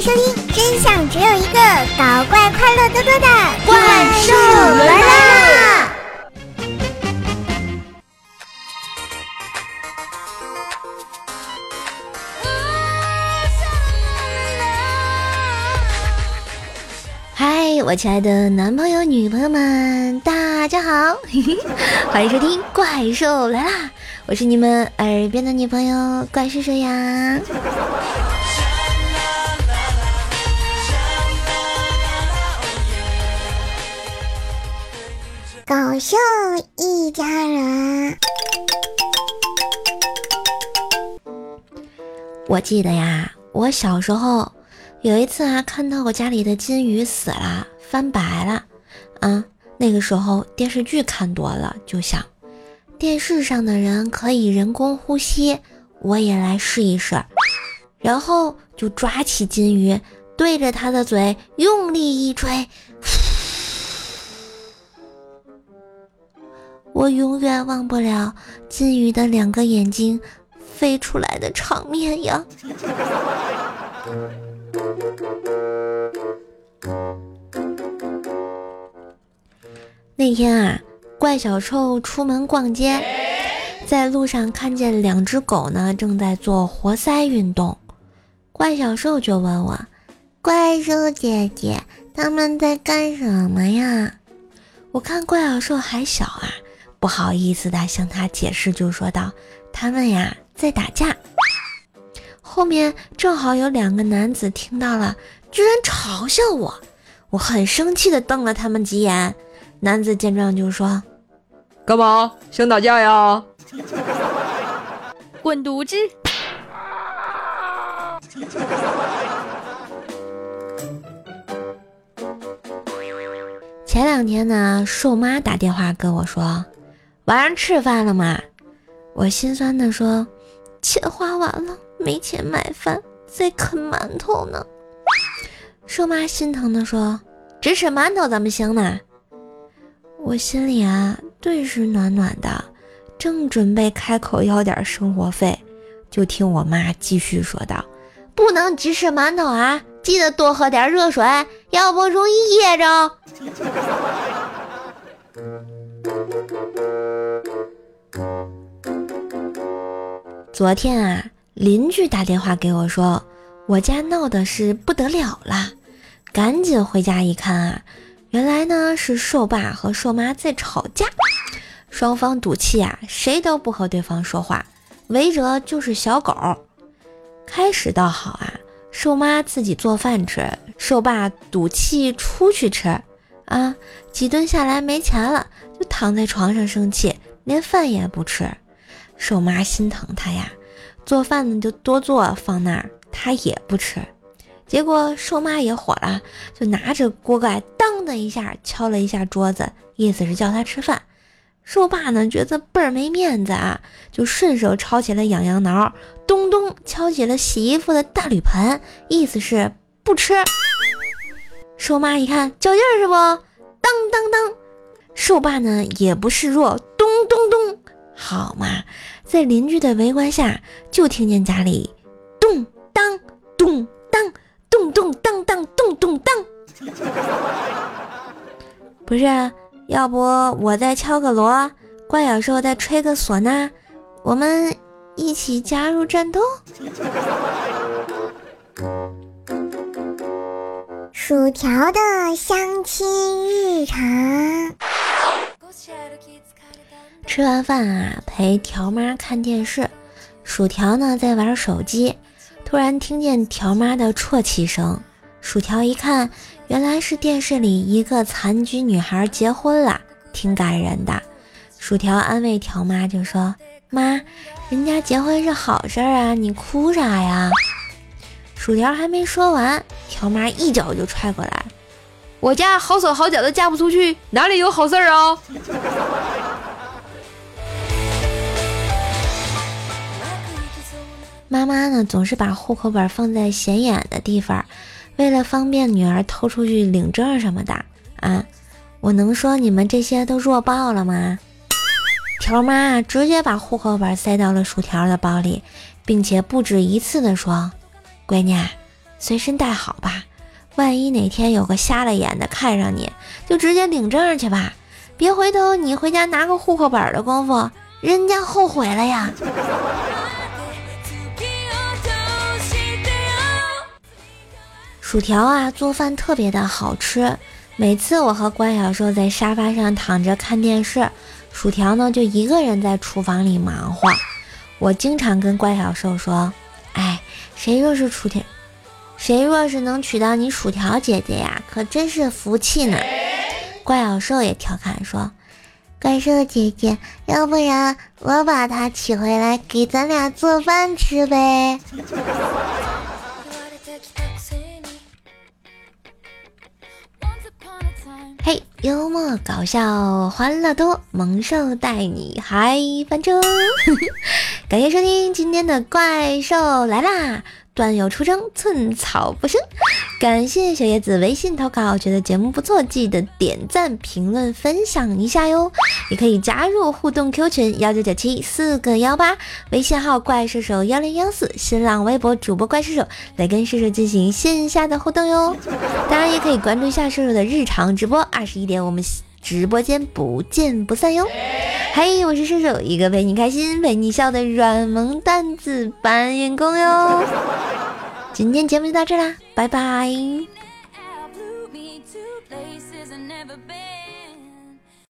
迎收听，真相只有一个，搞怪快乐多多的怪兽来啦！嗨，我亲爱的男朋友、女朋友们，大家好，欢迎收听《怪兽来啦》，我是你们耳边的女朋友怪兽兽呀。搞笑一家人，我记得呀，我小时候有一次啊，看到我家里的金鱼死了，翻白了，啊，那个时候电视剧看多了，就想电视上的人可以人工呼吸，我也来试一试，然后就抓起金鱼，对着它的嘴用力一吹。我永远忘不了金鱼的两个眼睛飞出来的场面呀！那天啊，怪小臭出门逛街，在路上看见两只狗呢，正在做活塞运动。怪小兽就问我：“怪兽姐姐，他们在干什么呀？”我看怪小兽还小啊。不好意思的向他解释，就说道：“他们呀在打架。”后面正好有两个男子听到了，居然嘲笑我。我很生气的瞪了他们几眼。男子见状就说：“干嘛想打架呀？滚犊子！”前两天呢，瘦妈打电话跟我说。晚上吃饭了吗？我心酸的说：“钱花完了，没钱买饭，在啃馒头呢。”瘦妈心疼的说：“只吃馒头怎么行呢？”我心里啊，顿时暖暖的，正准备开口要点生活费，就听我妈继续说道：“不能只吃馒头啊，记得多喝点热水，要不容易噎着。”昨天啊，邻居打电话给我说，我家闹的是不得了了，赶紧回家一看啊，原来呢是瘦爸和瘦妈在吵架，双方赌气啊，谁都不和对方说话，违者就是小狗。开始倒好啊，瘦妈自己做饭吃，瘦爸赌气出去吃，啊，几顿下来没钱了，就躺在床上生气，连饭也不吃。瘦妈心疼他呀，做饭呢就多做放那儿，他也不吃。结果瘦妈也火了，就拿着锅盖当的一下敲了一下桌子，意思是叫他吃饭。瘦爸呢觉得倍儿没面子啊，就顺手抄起了痒痒挠，咚咚敲起了洗衣服的大铝盆，意思是不吃。瘦妈一看较劲儿是不？当当当，瘦爸呢也不示弱，好嘛，在邻居的围观下，就听见家里咚当咚当咚咚当当咚咚当。不是，要不我再敲个锣，怪小兽再吹个唢呐，我们一起加入战斗。薯条的相亲日常。吃完饭啊，陪条妈看电视，薯条呢在玩手机，突然听见条妈的啜泣声。薯条一看，原来是电视里一个残疾女孩结婚了，挺感人的。薯条安慰条妈就说：“妈，人家结婚是好事啊，你哭啥呀？”薯条还没说完，条妈一脚就踹过来：“我家好手好脚的嫁不出去，哪里有好事儿啊？”妈妈呢，总是把户口本放在显眼的地方，为了方便女儿偷出去领证什么的啊。我能说你们这些都弱爆了吗？条妈直接把户口本塞到了薯条的包里，并且不止一次的说：“闺女，随身带好吧，万一哪天有个瞎了眼的看上你，就直接领证去吧，别回头你回家拿个户口本的功夫，人家后悔了呀。薯条啊，做饭特别的好吃。每次我和关小兽在沙发上躺着看电视，薯条呢就一个人在厨房里忙活。我经常跟关小兽说：“哎，谁若是薯条，谁若是能娶到你薯条姐姐呀，可真是福气呢。”怪小兽也调侃说：“怪兽姐姐，要不然我把她娶回来，给咱俩做饭吃呗。”嘿，幽默搞笑，欢乐多，萌兽带你嗨翻车！感谢收听今天的怪兽来啦。段友出征，寸草不生。感谢小叶子微信投稿，觉得节目不错，记得点赞、评论、分享一下哟。也可以加入互动 Q 群幺九九七四个幺八，微信号怪兽手幺零幺四，新浪微博主播怪兽手来跟射手进行线下的互动哟。当然也可以关注一下射手的日常直播，二十一点我们直播间不见不散哟。嘿，我是射手，一个陪你开心、陪你笑的软萌蛋子搬运工哟。今天节目就到这啦，拜拜。